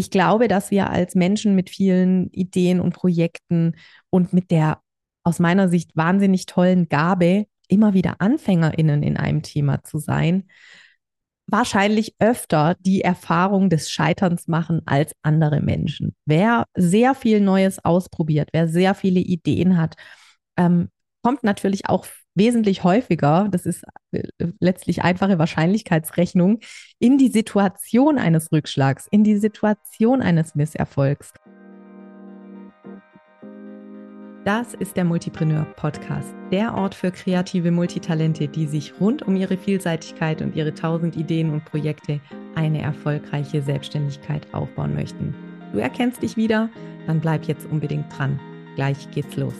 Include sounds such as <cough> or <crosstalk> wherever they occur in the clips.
ich glaube, dass wir als Menschen mit vielen Ideen und Projekten und mit der aus meiner Sicht wahnsinnig tollen Gabe, immer wieder AnfängerInnen in einem Thema zu sein, wahrscheinlich öfter die Erfahrung des Scheiterns machen als andere Menschen. Wer sehr viel Neues ausprobiert, wer sehr viele Ideen hat, ähm, kommt natürlich auch wesentlich häufiger, das ist äh, letztlich einfache Wahrscheinlichkeitsrechnung, in die Situation eines Rückschlags, in die Situation eines Misserfolgs. Das ist der Multipreneur Podcast, der Ort für kreative Multitalente, die sich rund um ihre Vielseitigkeit und ihre tausend Ideen und Projekte eine erfolgreiche Selbstständigkeit aufbauen möchten. Du erkennst dich wieder? Dann bleib jetzt unbedingt dran. Gleich geht's los.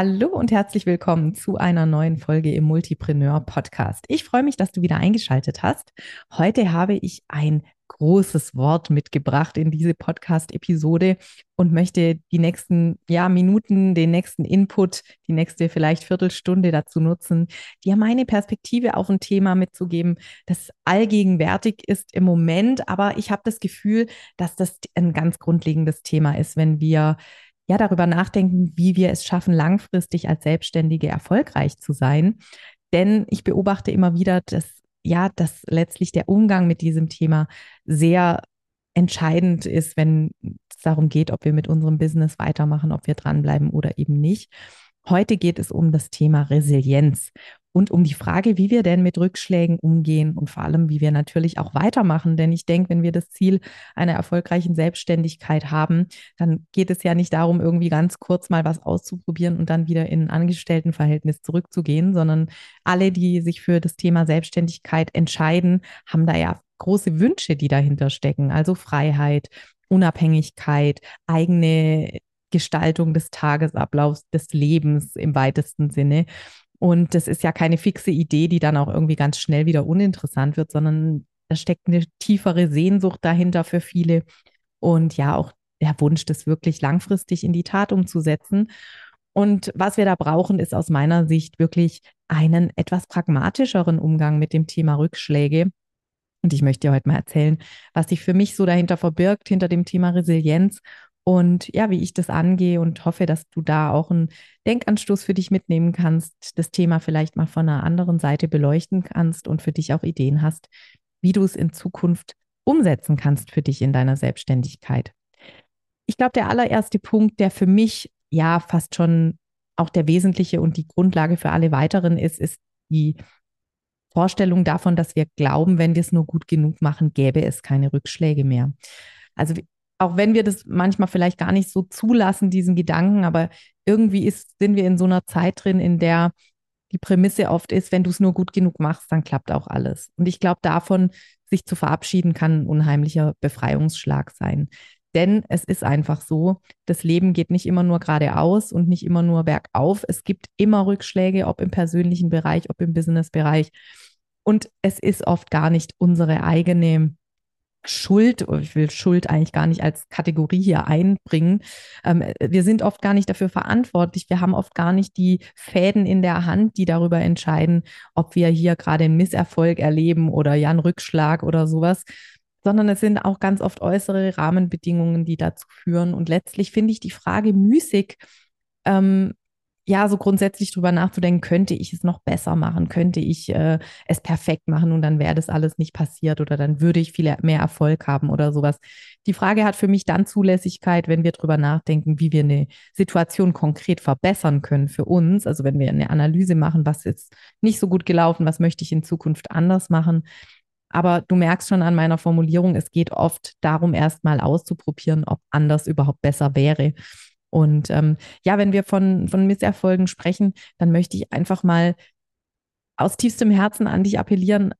Hallo und herzlich willkommen zu einer neuen Folge im Multipreneur Podcast. Ich freue mich, dass du wieder eingeschaltet hast. Heute habe ich ein großes Wort mitgebracht in diese Podcast-Episode und möchte die nächsten ja, Minuten, den nächsten Input, die nächste vielleicht Viertelstunde dazu nutzen, dir meine Perspektive auf ein Thema mitzugeben, das allgegenwärtig ist im Moment, aber ich habe das Gefühl, dass das ein ganz grundlegendes Thema ist, wenn wir ja darüber nachdenken, wie wir es schaffen, langfristig als Selbstständige erfolgreich zu sein. Denn ich beobachte immer wieder, dass ja, dass letztlich der Umgang mit diesem Thema sehr entscheidend ist, wenn es darum geht, ob wir mit unserem Business weitermachen, ob wir dranbleiben oder eben nicht. Heute geht es um das Thema Resilienz und um die Frage, wie wir denn mit Rückschlägen umgehen und vor allem, wie wir natürlich auch weitermachen. Denn ich denke, wenn wir das Ziel einer erfolgreichen Selbstständigkeit haben, dann geht es ja nicht darum, irgendwie ganz kurz mal was auszuprobieren und dann wieder in ein Angestelltenverhältnis zurückzugehen, sondern alle, die sich für das Thema Selbstständigkeit entscheiden, haben da ja große Wünsche, die dahinter stecken. Also Freiheit, Unabhängigkeit, eigene Gestaltung des Tagesablaufs, des Lebens im weitesten Sinne. Und das ist ja keine fixe Idee, die dann auch irgendwie ganz schnell wieder uninteressant wird, sondern da steckt eine tiefere Sehnsucht dahinter für viele und ja auch der Wunsch, das wirklich langfristig in die Tat umzusetzen. Und was wir da brauchen, ist aus meiner Sicht wirklich einen etwas pragmatischeren Umgang mit dem Thema Rückschläge. Und ich möchte dir heute mal erzählen, was sich für mich so dahinter verbirgt, hinter dem Thema Resilienz und ja, wie ich das angehe und hoffe, dass du da auch einen Denkanstoß für dich mitnehmen kannst, das Thema vielleicht mal von einer anderen Seite beleuchten kannst und für dich auch Ideen hast, wie du es in Zukunft umsetzen kannst für dich in deiner Selbstständigkeit. Ich glaube, der allererste Punkt, der für mich ja fast schon auch der wesentliche und die Grundlage für alle weiteren ist, ist die Vorstellung davon, dass wir glauben, wenn wir es nur gut genug machen, gäbe es keine Rückschläge mehr. Also auch wenn wir das manchmal vielleicht gar nicht so zulassen, diesen Gedanken, aber irgendwie ist, sind wir in so einer Zeit drin, in der die Prämisse oft ist, wenn du es nur gut genug machst, dann klappt auch alles. Und ich glaube, davon sich zu verabschieden, kann ein unheimlicher Befreiungsschlag sein. Denn es ist einfach so, das Leben geht nicht immer nur geradeaus und nicht immer nur bergauf. Es gibt immer Rückschläge, ob im persönlichen Bereich, ob im Businessbereich. Und es ist oft gar nicht unsere eigene Schuld, ich will Schuld eigentlich gar nicht als Kategorie hier einbringen. Ähm, wir sind oft gar nicht dafür verantwortlich. Wir haben oft gar nicht die Fäden in der Hand, die darüber entscheiden, ob wir hier gerade einen Misserfolg erleben oder ja einen Rückschlag oder sowas, sondern es sind auch ganz oft äußere Rahmenbedingungen, die dazu führen. Und letztlich finde ich die Frage müßig, ähm, ja, so grundsätzlich drüber nachzudenken, könnte ich es noch besser machen, könnte ich äh, es perfekt machen und dann wäre das alles nicht passiert oder dann würde ich viel mehr Erfolg haben oder sowas. Die Frage hat für mich dann Zulässigkeit, wenn wir drüber nachdenken, wie wir eine Situation konkret verbessern können für uns. Also wenn wir eine Analyse machen, was ist nicht so gut gelaufen, was möchte ich in Zukunft anders machen. Aber du merkst schon an meiner Formulierung, es geht oft darum, erstmal auszuprobieren, ob anders überhaupt besser wäre. Und ähm, ja, wenn wir von, von Misserfolgen sprechen, dann möchte ich einfach mal aus tiefstem Herzen an dich appellieren,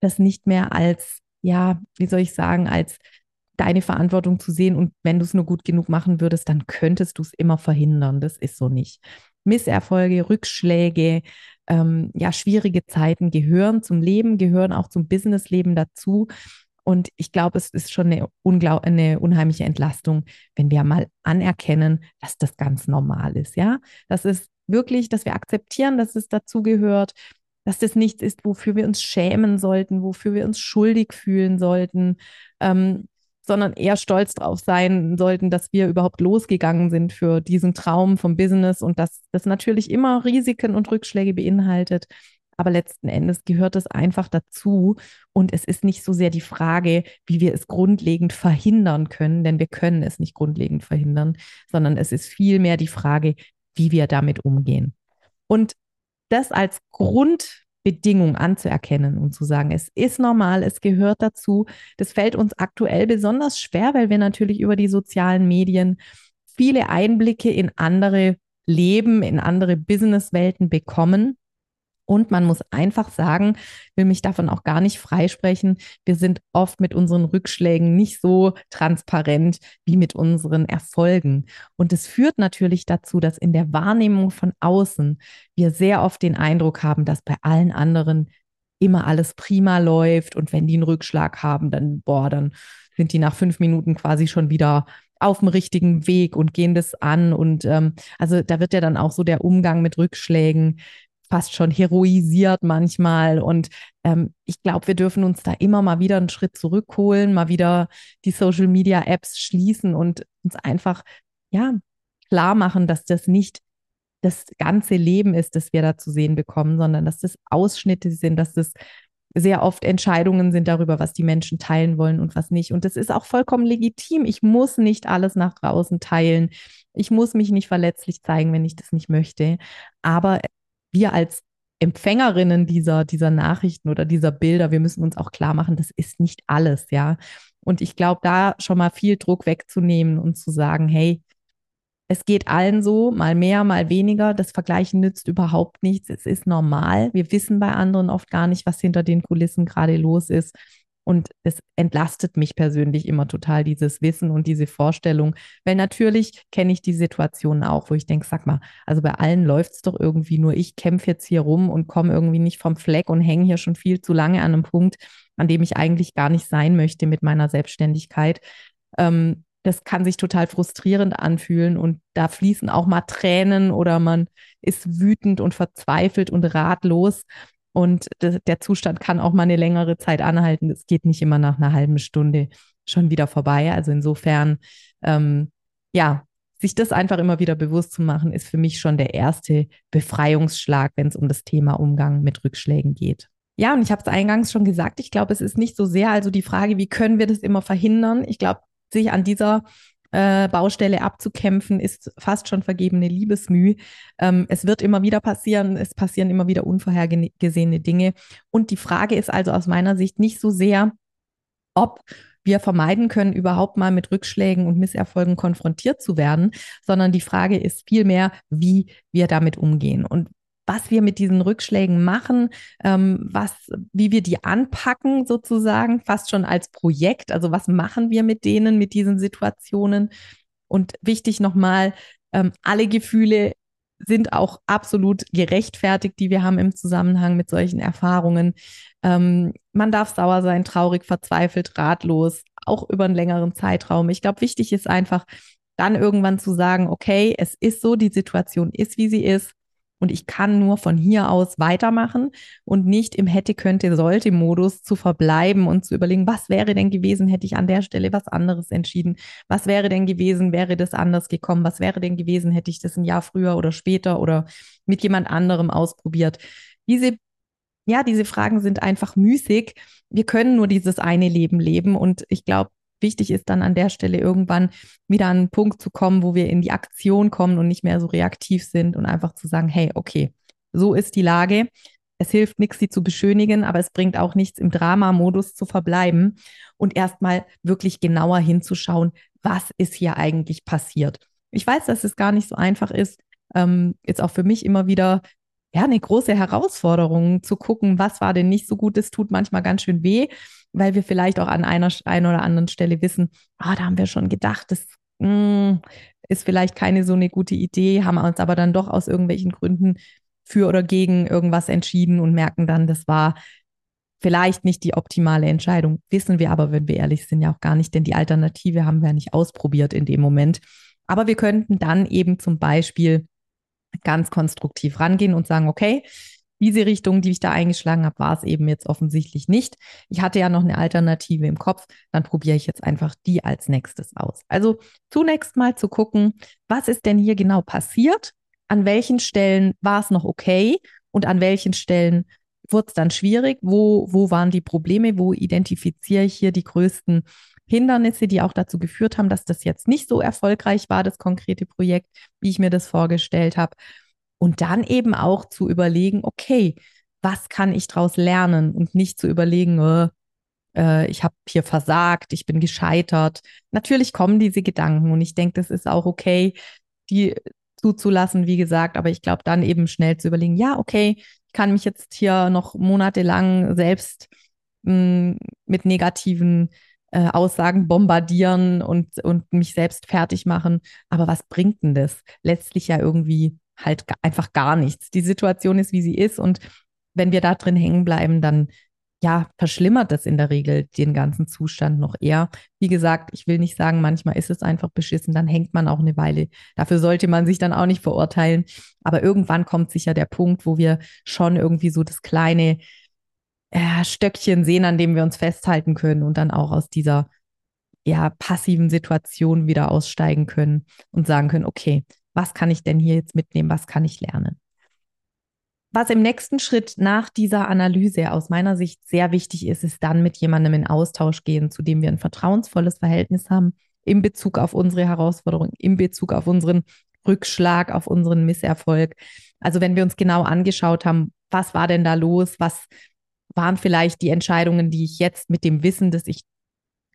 das nicht mehr als, ja, wie soll ich sagen, als deine Verantwortung zu sehen. Und wenn du es nur gut genug machen würdest, dann könntest du es immer verhindern. Das ist so nicht. Misserfolge, Rückschläge, ähm, ja, schwierige Zeiten gehören zum Leben, gehören auch zum Businessleben dazu. Und ich glaube, es ist schon eine, eine unheimliche Entlastung, wenn wir mal anerkennen, dass das ganz normal ist. Ja, das ist wirklich, dass wir akzeptieren, dass es dazugehört, dass das nichts ist, wofür wir uns schämen sollten, wofür wir uns schuldig fühlen sollten, ähm, sondern eher stolz drauf sein sollten, dass wir überhaupt losgegangen sind für diesen Traum vom Business und dass das natürlich immer Risiken und Rückschläge beinhaltet. Aber letzten Endes gehört es einfach dazu. Und es ist nicht so sehr die Frage, wie wir es grundlegend verhindern können, denn wir können es nicht grundlegend verhindern, sondern es ist vielmehr die Frage, wie wir damit umgehen. Und das als Grundbedingung anzuerkennen und zu sagen, es ist normal, es gehört dazu. Das fällt uns aktuell besonders schwer, weil wir natürlich über die sozialen Medien viele Einblicke in andere Leben, in andere Businesswelten bekommen. Und man muss einfach sagen, will mich davon auch gar nicht freisprechen, wir sind oft mit unseren Rückschlägen nicht so transparent wie mit unseren Erfolgen. Und es führt natürlich dazu, dass in der Wahrnehmung von außen wir sehr oft den Eindruck haben, dass bei allen anderen immer alles prima läuft. Und wenn die einen Rückschlag haben, dann, boah, dann sind die nach fünf Minuten quasi schon wieder auf dem richtigen Weg und gehen das an. Und ähm, also da wird ja dann auch so der Umgang mit Rückschlägen fast schon heroisiert manchmal. Und ähm, ich glaube, wir dürfen uns da immer mal wieder einen Schritt zurückholen, mal wieder die Social Media Apps schließen und uns einfach, ja, klar machen, dass das nicht das ganze Leben ist, das wir da zu sehen bekommen, sondern dass das Ausschnitte sind, dass das sehr oft Entscheidungen sind darüber, was die Menschen teilen wollen und was nicht. Und das ist auch vollkommen legitim. Ich muss nicht alles nach draußen teilen. Ich muss mich nicht verletzlich zeigen, wenn ich das nicht möchte. Aber wir als Empfängerinnen dieser, dieser Nachrichten oder dieser Bilder, wir müssen uns auch klar machen, das ist nicht alles, ja. Und ich glaube, da schon mal viel Druck wegzunehmen und zu sagen, hey, es geht allen so, mal mehr, mal weniger. Das Vergleichen nützt überhaupt nichts. Es ist normal. Wir wissen bei anderen oft gar nicht, was hinter den Kulissen gerade los ist. Und es entlastet mich persönlich immer total, dieses Wissen und diese Vorstellung. Weil natürlich kenne ich die Situationen auch, wo ich denke, sag mal, also bei allen läuft es doch irgendwie nur, ich kämpfe jetzt hier rum und komme irgendwie nicht vom Fleck und hänge hier schon viel zu lange an einem Punkt, an dem ich eigentlich gar nicht sein möchte mit meiner Selbstständigkeit. Ähm, das kann sich total frustrierend anfühlen und da fließen auch mal Tränen oder man ist wütend und verzweifelt und ratlos. Und der Zustand kann auch mal eine längere Zeit anhalten. Es geht nicht immer nach einer halben Stunde schon wieder vorbei. Also insofern, ähm, ja, sich das einfach immer wieder bewusst zu machen, ist für mich schon der erste Befreiungsschlag, wenn es um das Thema Umgang mit Rückschlägen geht. Ja, und ich habe es eingangs schon gesagt, ich glaube, es ist nicht so sehr also die Frage, wie können wir das immer verhindern. Ich glaube, sich an dieser äh, Baustelle abzukämpfen, ist fast schon vergebene Liebesmüh. Ähm, es wird immer wieder passieren, es passieren immer wieder unvorhergesehene Dinge. Und die Frage ist also aus meiner Sicht nicht so sehr, ob wir vermeiden können, überhaupt mal mit Rückschlägen und Misserfolgen konfrontiert zu werden, sondern die Frage ist vielmehr, wie wir damit umgehen. Und was wir mit diesen Rückschlägen machen, ähm, was, wie wir die anpacken sozusagen, fast schon als Projekt. Also was machen wir mit denen, mit diesen Situationen? Und wichtig nochmal, ähm, alle Gefühle sind auch absolut gerechtfertigt, die wir haben im Zusammenhang mit solchen Erfahrungen. Ähm, man darf sauer sein, traurig, verzweifelt, ratlos, auch über einen längeren Zeitraum. Ich glaube, wichtig ist einfach, dann irgendwann zu sagen, okay, es ist so, die Situation ist, wie sie ist. Und ich kann nur von hier aus weitermachen und nicht im hätte, könnte, sollte Modus zu verbleiben und zu überlegen, was wäre denn gewesen, hätte ich an der Stelle was anderes entschieden? Was wäre denn gewesen, wäre das anders gekommen? Was wäre denn gewesen, hätte ich das ein Jahr früher oder später oder mit jemand anderem ausprobiert? Diese ja, diese Fragen sind einfach müßig. Wir können nur dieses eine Leben leben. Und ich glaube, wichtig ist dann an der Stelle irgendwann wieder an einen Punkt zu kommen, wo wir in die Aktion kommen und nicht mehr so reaktiv sind und einfach zu sagen, hey, okay, so ist die Lage. Es hilft nichts, sie zu beschönigen, aber es bringt auch nichts, im Drama-Modus zu verbleiben und erstmal wirklich genauer hinzuschauen, was ist hier eigentlich passiert. Ich weiß, dass es gar nicht so einfach ist. Ähm, jetzt auch für mich immer wieder ja, eine große Herausforderung zu gucken, was war denn nicht so gut. Es tut manchmal ganz schön weh weil wir vielleicht auch an einer, einer oder anderen Stelle wissen, ah, da haben wir schon gedacht, das mh, hm, ist vielleicht keine so eine gute Idee, haben uns aber dann doch aus irgendwelchen Gründen für oder gegen irgendwas entschieden und merken dann, das war Vielleicht nicht die optimale Entscheidung, wissen wir aber, wenn wir ehrlich sind, ja auch gar nicht, denn die Alternative haben wir ja nicht ausprobiert in dem Moment. Aber wir könnten dann eben zum Beispiel ganz konstruktiv rangehen und sagen, okay, diese Richtung, die ich da eingeschlagen habe, war es eben jetzt offensichtlich nicht. Ich hatte ja noch eine Alternative im Kopf, dann probiere ich jetzt einfach die als nächstes aus. Also zunächst mal zu gucken, was ist denn hier genau passiert? An welchen Stellen war es noch okay und an welchen Stellen wurde es dann schwierig? Wo, wo waren die Probleme? Wo identifiziere ich hier die größten Hindernisse, die auch dazu geführt haben, dass das jetzt nicht so erfolgreich war, das konkrete Projekt, wie ich mir das vorgestellt habe? Und dann eben auch zu überlegen, okay, was kann ich daraus lernen und nicht zu überlegen, äh, äh, ich habe hier versagt, ich bin gescheitert. Natürlich kommen diese Gedanken und ich denke, das ist auch okay, die zuzulassen, wie gesagt, aber ich glaube dann eben schnell zu überlegen, ja, okay, ich kann mich jetzt hier noch monatelang selbst mh, hm, mit negativen äh, Aussagen bombardieren und, und mich selbst fertig machen. Aber was bringt denn das? Letztlich ja irgendwie halt einfach gar nichts. Die Situation ist, wie sie ist. Und wenn wir da drin hängen bleiben, dann ja, verschlimmert das in der Regel den ganzen Zustand noch eher. Wie gesagt, ich will nicht sagen, manchmal ist es einfach beschissen, dann hängt man auch eine Weile. Dafür sollte man sich dann auch nicht verurteilen. Aber irgendwann kommt sicher der Punkt, wo wir schon irgendwie so das kleine äh, Stöckchen sehen, an dem wir uns festhalten können und dann auch aus dieser ja, passiven Situation wieder aussteigen können und sagen können, okay, was kann ich denn hier jetzt mitnehmen, was kann ich lernen. Was im nächsten Schritt nach dieser Analyse aus meiner Sicht sehr wichtig ist, ist dann mit jemandem in Austausch gehen, zu dem wir ein vertrauensvolles Verhältnis haben, in Bezug auf unsere Herausforderung, in Bezug auf unseren Rückschlag, auf unseren Misserfolg. Also wenn wir uns genau angeschaut haben, was war denn da los, was waren vielleicht die Entscheidungen, die ich jetzt mit dem Wissen, das ich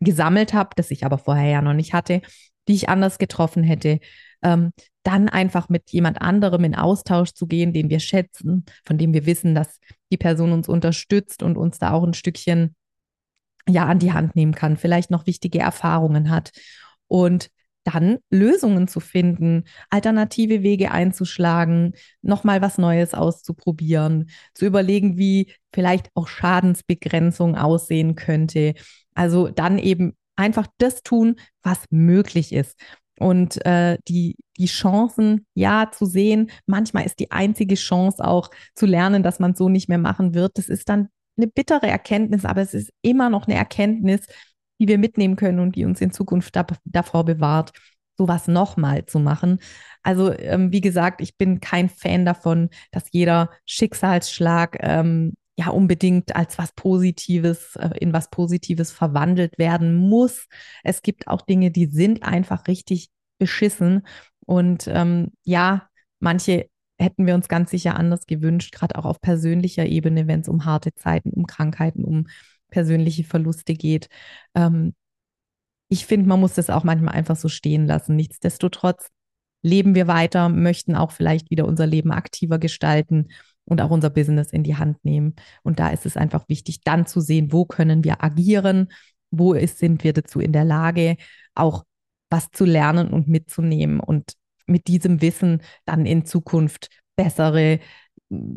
gesammelt habe, das ich aber vorher ja noch nicht hatte, die ich anders getroffen hätte ähm, dann einfach mit jemand anderem in Austausch zu gehen, den wir schätzen, von dem wir wissen, dass die Person uns unterstützt und uns da auch ein Stückchen ja an die Hand nehmen kann, vielleicht noch wichtige Erfahrungen hat und dann Lösungen zu finden, alternative Wege einzuschlagen, nochmal was Neues auszuprobieren, zu überlegen, wie vielleicht auch Schadensbegrenzung aussehen könnte. Also dann eben einfach das tun, was möglich ist und äh, die, die Chancen, ja, zu sehen. Manchmal ist die einzige Chance auch zu lernen, dass man so nicht mehr machen wird. Das ist dann eine bittere Erkenntnis, aber es ist immer noch eine Erkenntnis, die wir mitnehmen können und die uns in Zukunft da, davor bewahrt, sowas nochmal zu machen. Also, ähm, wie gesagt, ich bin kein Fan davon, dass jeder Schicksalsschlag ähm, ja unbedingt als was Positives, äh, in was Positives verwandelt werden muss. Es gibt auch Dinge, die sind einfach richtig beschissen. Und ähm, ja, manche hätten wir uns ganz sicher anders gewünscht, gerade auch auf persönlicher Ebene, wenn es um harte Zeiten, um Krankheiten, um persönliche Verluste geht. Ähm, ich finde, man muss das auch manchmal einfach so stehen lassen. Nichtsdestotrotz leben wir weiter, möchten auch vielleicht wieder unser Leben aktiver gestalten und auch unser Business in die Hand nehmen. Und da ist es einfach wichtig, dann zu sehen, wo können wir agieren, wo ist, sind wir dazu in der Lage, auch was zu lernen und mitzunehmen und mit diesem Wissen dann in Zukunft bessere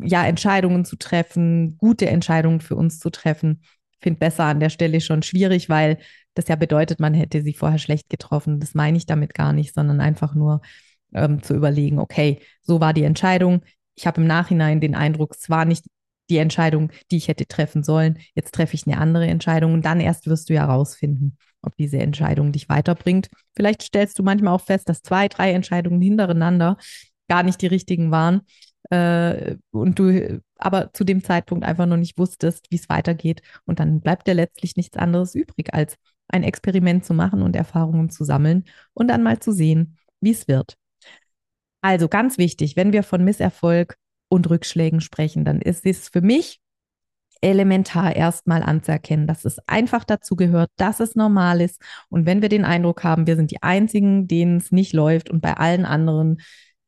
ja, Entscheidungen zu treffen, gute Entscheidungen für uns zu treffen. Finde besser an der Stelle schon schwierig, weil das ja bedeutet, man hätte sie vorher schlecht getroffen. Das meine ich damit gar nicht, sondern einfach nur ähm, zu überlegen, okay, so war die Entscheidung ich habe im Nachhinein den Eindruck, es war nicht die Entscheidung, die ich hätte treffen sollen. Jetzt treffe ich eine andere Entscheidung und dann erst wirst du ja herausfinden, ob diese Entscheidung dich weiterbringt. Vielleicht stellst du manchmal auch fest, dass zwei, drei Entscheidungen hintereinander gar nicht die richtigen waren äh, und du aber zu dem Zeitpunkt einfach noch nicht wusstest, wie es weitergeht. Und dann bleibt dir letztlich nichts anderes übrig, als ein Experiment zu machen und Erfahrungen zu sammeln und dann mal zu sehen, wie es wird. Also ganz wichtig, wenn wir von Misserfolg und Rückschlägen sprechen, dann ist es für mich elementar erstmal anzuerkennen, dass es einfach dazu gehört, dass es normal ist. Und wenn wir den Eindruck haben, wir sind die Einzigen, denen es nicht läuft und bei allen anderen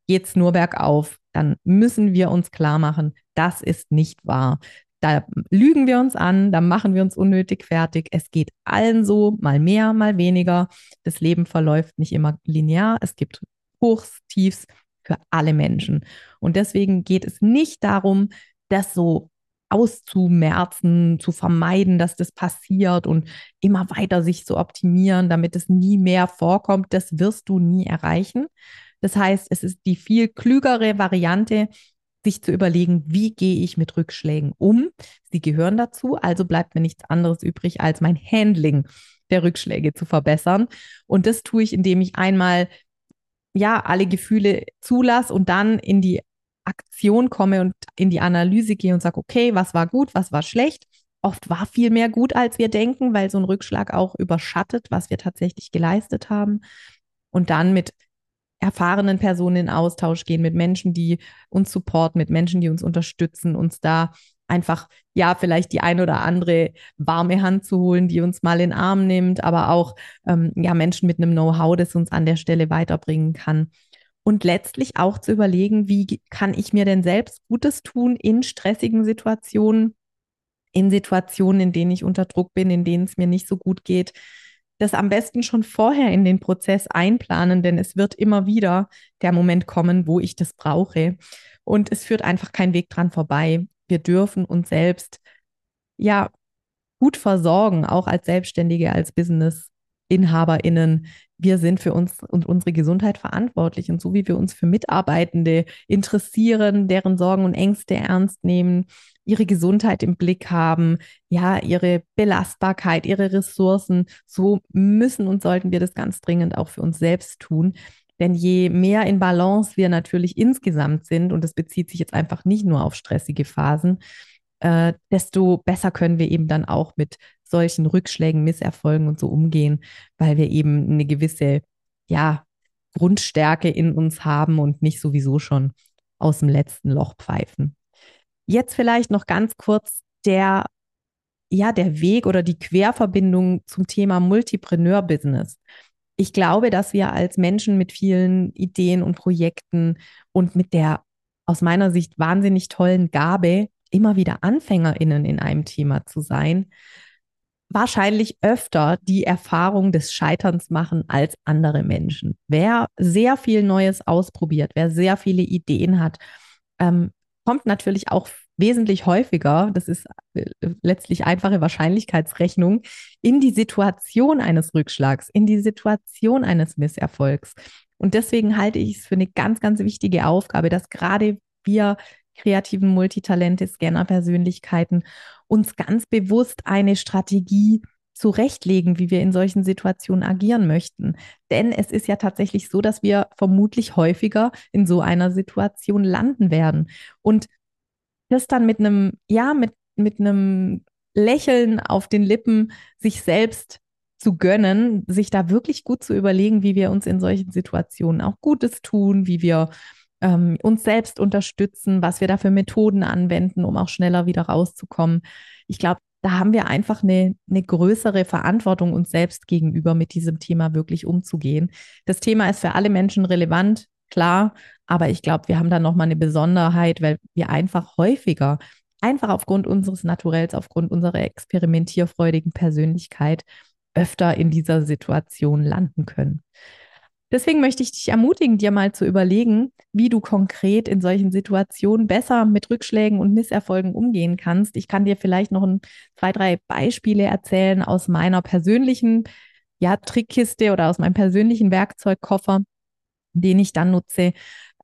geht es nur bergauf, dann müssen wir uns klar machen, das ist nicht wahr. Da lügen wir uns an, da machen wir uns unnötig fertig. Es geht allen so, mal mehr, mal weniger. Das Leben verläuft nicht immer linear. Es gibt Hochs, Tiefs für alle Menschen. Und deswegen geht es nicht darum, das so auszumerzen, zu vermeiden, dass das passiert und immer weiter sich zu optimieren, damit es nie mehr vorkommt, das wirst du nie erreichen. Das heißt, es ist die viel klügere Variante, sich zu überlegen, wie gehe ich mit Rückschlägen um. Sie gehören dazu, also bleibt mir nichts anderes übrig, als mein Handling der Rückschläge zu verbessern. Und das tue ich, indem ich einmal ja alle Gefühle zulasse und dann in die Aktion komme und in die Analyse gehe und sage, okay, was war gut, was war schlecht. Oft war viel mehr gut, als wir denken, weil so ein Rückschlag auch überschattet, was wir tatsächlich geleistet haben. Und dann mit erfahrenen Personen in Austausch gehen, mit Menschen, die uns supporten, mit Menschen, die uns unterstützen, uns da einfach, ja, vielleicht die ein oder andere warme Hand zu holen, die uns mal in den Arm nimmt, aber auch, ähm, ja, Menschen mit einem Know-how, das uns an der Stelle weiterbringen kann. Und letztlich auch zu überlegen, wie kann ich mir denn selbst Gutes tun in stressigen Situationen, in Situationen, in denen ich unter Druck bin, in denen es mir nicht so gut geht, das am besten schon vorher in den Prozess einplanen, denn es wird immer wieder der Moment kommen, wo ich das brauche. Und es führt einfach kein Weg dran vorbei. Wir dürfen uns selbst ja gut versorgen, auch als Selbstständige, als Business-InhaberInnen. Wir sind für uns und unsere Gesundheit verantwortlich. Und so wie wir uns für Mitarbeitende interessieren, deren Sorgen und Ängste ernst nehmen, ihre Gesundheit im Blick haben, ja, ihre Belastbarkeit, ihre Ressourcen. So müssen und sollten wir das ganz dringend auch für uns selbst tun. Denn je mehr in Balance wir natürlich insgesamt sind, und das bezieht sich jetzt einfach nicht nur auf stressige Phasen, äh, desto besser können wir eben dann auch mit solchen Rückschlägen, Misserfolgen und so umgehen, weil wir eben eine gewisse, ja, Grundstärke in uns haben und nicht sowieso schon aus dem letzten Loch pfeifen. Jetzt vielleicht noch ganz kurz der, ja, der Weg oder die Querverbindung zum Thema Multipreneur-Business. Ich glaube, dass wir als Menschen mit vielen Ideen und Projekten und mit der aus meiner Sicht wahnsinnig tollen Gabe, immer wieder AnfängerInnen in einem Thema zu sein, wahrscheinlich öfter die Erfahrung des Scheiterns machen als andere Menschen. Wer sehr viel Neues ausprobiert, wer sehr viele Ideen hat, ähm, kommt natürlich auch wesentlich häufiger, das ist äh, letztlich einfache Wahrscheinlichkeitsrechnung, in die Situation eines Rückschlags, in die Situation eines Misserfolgs. Und deswegen halte ich es für eine ganz, ganz wichtige Aufgabe, dass gerade wir kreativen Multitalente, Scanner-Persönlichkeiten uns ganz bewusst eine Strategie zurechtlegen, wie wir in solchen Situationen agieren möchten. Denn es ist ja tatsächlich so, dass wir vermutlich häufiger in so einer Situation landen werden. Und das dann mit einem, ja, mit, mit einem Lächeln auf den Lippen sich selbst zu gönnen, sich da wirklich gut zu überlegen, wie wir uns in solchen Situationen auch Gutes tun, wie wir ähm, uns selbst unterstützen, was wir da für Methoden anwenden, um auch schneller wieder rauszukommen. Ich glaube, da haben wir einfach eine, eine größere Verantwortung uns selbst gegenüber, mit diesem Thema wirklich umzugehen. Das Thema ist für alle Menschen relevant, klar, aber ich glaube, wir haben da nochmal eine Besonderheit, weil wir einfach häufiger, einfach aufgrund unseres Naturells, aufgrund unserer experimentierfreudigen Persönlichkeit, öfter in dieser Situation landen können. Deswegen möchte ich dich ermutigen, dir mal zu überlegen, wie du konkret in solchen Situationen besser mit Rückschlägen und Misserfolgen umgehen kannst. Ich kann dir vielleicht noch ein, zwei, drei Beispiele erzählen aus meiner persönlichen ja, Trickkiste oder aus meinem persönlichen Werkzeugkoffer, den ich dann nutze.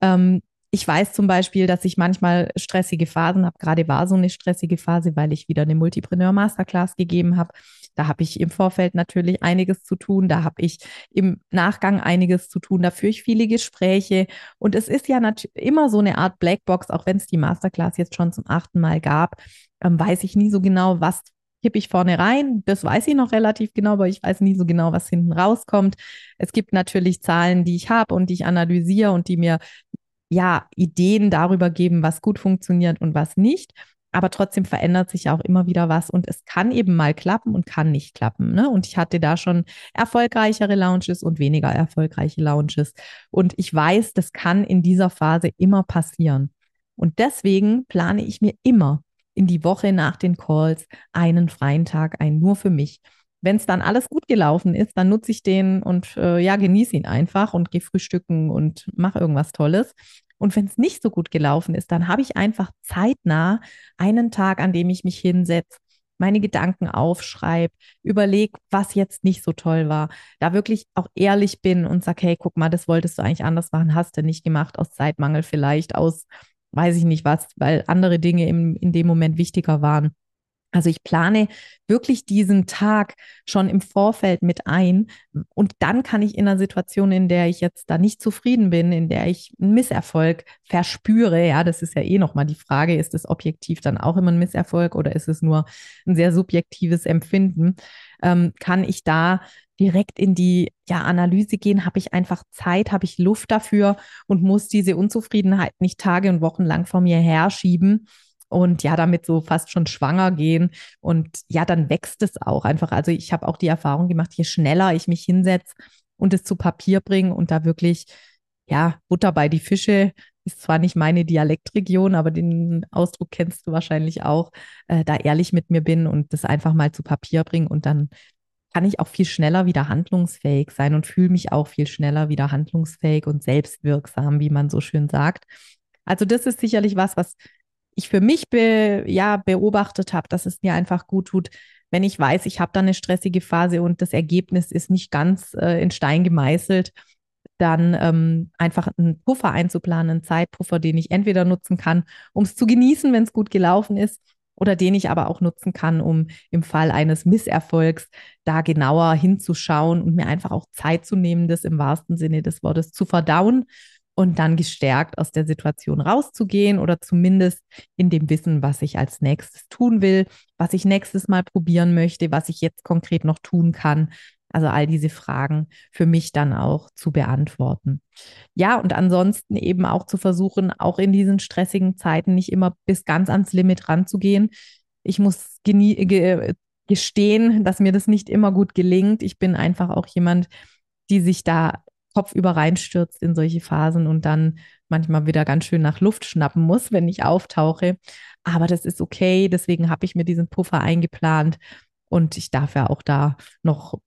Ähm, ich weiß zum Beispiel, dass ich manchmal stressige Phasen habe. Gerade war so eine stressige Phase, weil ich wieder eine Multipreneur Masterclass gegeben habe. Da habe ich im Vorfeld natürlich einiges zu tun. Da habe ich im Nachgang einiges zu tun. Da führe ich viele Gespräche. Und es ist ja immer so eine Art Blackbox, auch wenn es die Masterclass jetzt schon zum achten Mal gab, ähm, weiß ich nie so genau, was kippe ich vorne rein. Das weiß ich noch relativ genau, aber ich weiß nie so genau, was hinten rauskommt. Es gibt natürlich Zahlen, die ich habe und die ich analysiere und die mir ja Ideen darüber geben, was gut funktioniert und was nicht aber trotzdem verändert sich auch immer wieder was und es kann eben mal klappen und kann nicht klappen. Ne? Und ich hatte da schon erfolgreichere Launches und weniger erfolgreiche Launches. Und ich weiß, das kann in dieser Phase immer passieren. Und deswegen plane ich mir immer in die Woche nach den Calls einen freien Tag ein, nur für mich. Wenn es dann alles gut gelaufen ist, dann nutze ich den und äh, ja, genieße ihn einfach und gehe frühstücken und mache irgendwas Tolles. Und wenn es nicht so gut gelaufen ist, dann habe ich einfach zeitnah einen Tag, an dem ich mich hinsetze, meine Gedanken aufschreibe, überlege, was jetzt nicht so toll war, da wirklich auch ehrlich bin und sage, hey, guck mal, das wolltest du eigentlich anders machen, hast du nicht gemacht, aus Zeitmangel vielleicht, aus weiß ich nicht was, weil andere Dinge im, in dem Moment wichtiger waren. Also ich plane wirklich diesen Tag schon im Vorfeld mit ein. Und dann kann ich in einer Situation, in der ich jetzt da nicht zufrieden bin, in der ich einen Misserfolg verspüre, ja, das ist ja eh nochmal die Frage, ist es objektiv dann auch immer ein Misserfolg oder ist es nur ein sehr subjektives Empfinden, ähm, kann ich da direkt in die ja, Analyse gehen, habe ich einfach Zeit, habe ich Luft dafür? Und muss diese Unzufriedenheit nicht Tage und Wochen lang vor mir herschieben und ja, damit so fast schon schwanger gehen. Und ja, dann wächst es auch einfach. Also ich habe auch die Erfahrung gemacht, je schneller ich mich hinsetze und es zu Papier bringe und da wirklich, ja, Butter bei die Fische, ist zwar nicht meine Dialektregion, aber den Ausdruck kennst du wahrscheinlich auch, äh, da ehrlich mit mir bin und das einfach mal zu Papier bringe und dann kann ich auch viel schneller wieder handlungsfähig sein und fühle mich auch viel schneller wieder handlungsfähig und selbstwirksam, wie man so schön sagt. Also das ist sicherlich was, was ich für mich be, ja, beobachtet habe, dass es mir einfach gut tut, wenn ich weiß, ich habe da eine stressige Phase und das Ergebnis ist nicht ganz äh, in Stein gemeißelt, dann ähm, einfach einen Puffer einzuplanen, einen Zeitpuffer, den ich entweder nutzen kann, um es zu genießen, wenn es gut gelaufen ist, oder den ich aber auch nutzen kann, um im Fall eines Misserfolgs da genauer hinzuschauen und mir einfach auch Zeit zu nehmen, das im wahrsten Sinne des Wortes zu verdauen und dann gestärkt aus der Situation rauszugehen oder zumindest in dem Wissen, was ich als nächstes tun will, was ich nächstes Mal probieren möchte, was ich jetzt konkret noch tun kann. Also all diese Fragen für mich dann auch zu beantworten. Ja, und ansonsten eben auch zu versuchen, auch in diesen stressigen Zeiten nicht immer bis ganz ans Limit ranzugehen. Ich muss gestehen, dass mir das nicht immer gut gelingt. Ich bin einfach auch jemand, die sich da kopfüber reinstürzt in solche Phasen und dann manchmal wieder ganz schön nach Luft schnappen muss, <laughs> wenn ich auftauche. Aber das ist okay, deswegen habe ich mir diesen Puffer eingeplant und ich darf ja auch da noch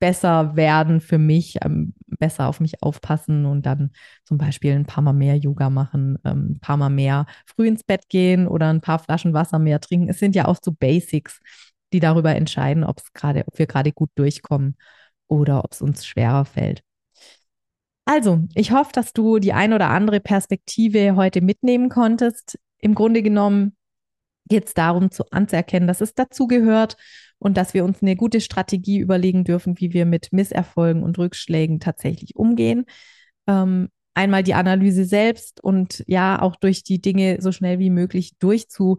besser werden für mich, ähm, besser auf mich aufpassen und dann zum Beispiel ein paar Mal mehr Yoga machen, ähm, ein paar Mal mehr früh ins Bett gehen oder ein paar Flaschen Wasser mehr trinken. Es sind ja auch so Basics, die darüber entscheiden, ob es ob wir gerade gut durchkommen oder ob es uns schwerer fällt. Also, ich hoffe, dass du die ein oder andere Perspektive heute mitnehmen konntest. Im Grunde genommen geht es darum, zu, anzuerkennen, dass es dazugehört und dass wir uns eine gute Strategie überlegen dürfen, wie wir mit Misserfolgen und Rückschlägen tatsächlich umgehen. Ähm, einmal die Analyse selbst und ja, auch durch die Dinge so schnell wie möglich durchzu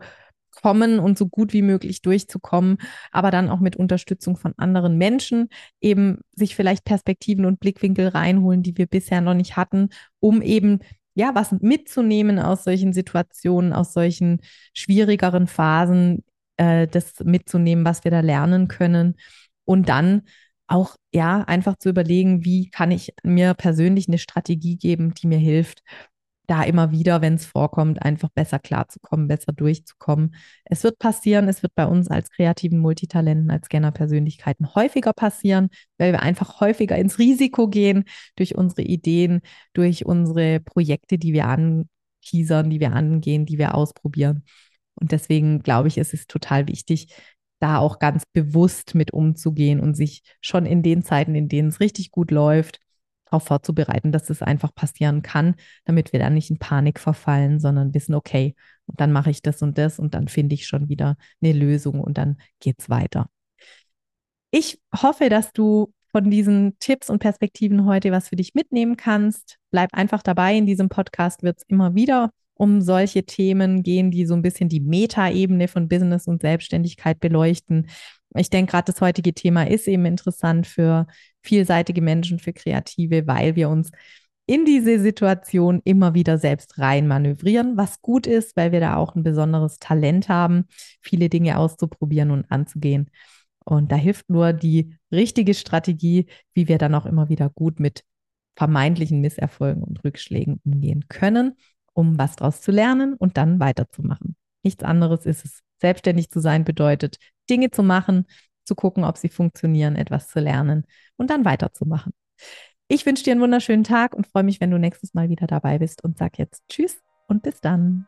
kommen und so gut wie möglich durchzukommen, aber dann auch mit Unterstützung von anderen Menschen eben sich vielleicht Perspektiven und Blickwinkel reinholen, die wir bisher noch nicht hatten, um eben ja, was mitzunehmen aus solchen Situationen, aus solchen schwierigeren Phasen, äh, das mitzunehmen, was wir da lernen können. Und dann auch, ja, einfach zu überlegen, wie kann ich mir persönlich eine Strategie geben, die mir hilft, da immer wieder, wenn es vorkommt, einfach besser klarzukommen, besser durchzukommen. Es wird passieren, es wird bei uns als kreativen Multitalenten, als Scanner-Persönlichkeiten häufiger passieren, weil wir einfach häufiger ins Risiko gehen durch unsere Ideen, durch unsere Projekte, die wir anteasern, die wir angehen, die wir ausprobieren. Und deswegen glaube ich, es ist total wichtig, da auch ganz bewusst mit umzugehen und sich schon in den Zeiten, in denen es richtig gut läuft, darauf vorzubereiten, dass es einfach passieren kann, damit wir dann nicht in Panik verfallen, sondern wissen, okay, und dann mache ich das und das und dann finde ich schon wieder eine Lösung und dann geht es weiter. Ich hoffe, dass du von diesen Tipps und Perspektiven heute was für dich mitnehmen kannst. Bleib einfach dabei. In diesem Podcast wird es immer wieder um solche Themen gehen, die so ein bisschen die Metaebene von Business und Selbstständigkeit beleuchten. Ich denke, gerade das heutige Thema ist eben interessant für vielseitige Menschen, für Kreative, weil wir uns in diese Situation immer wieder selbst rein manövrieren, was gut ist, weil wir da auch ein besonderes Talent haben, viele Dinge auszuprobieren und anzugehen. Und da hilft nur die richtige Strategie, wie wir dann auch immer wieder gut mit vermeintlichen Misserfolgen und Rückschlägen umgehen können, um was daraus zu lernen und dann weiterzumachen. Nichts anderes ist es. Selbstständig zu sein bedeutet, Dinge zu machen, zu gucken, ob sie funktionieren, etwas zu lernen und dann weiterzumachen. Ich wünsche dir einen wunderschönen Tag und freue mich, wenn du nächstes Mal wieder dabei bist und sag jetzt Tschüss und bis dann.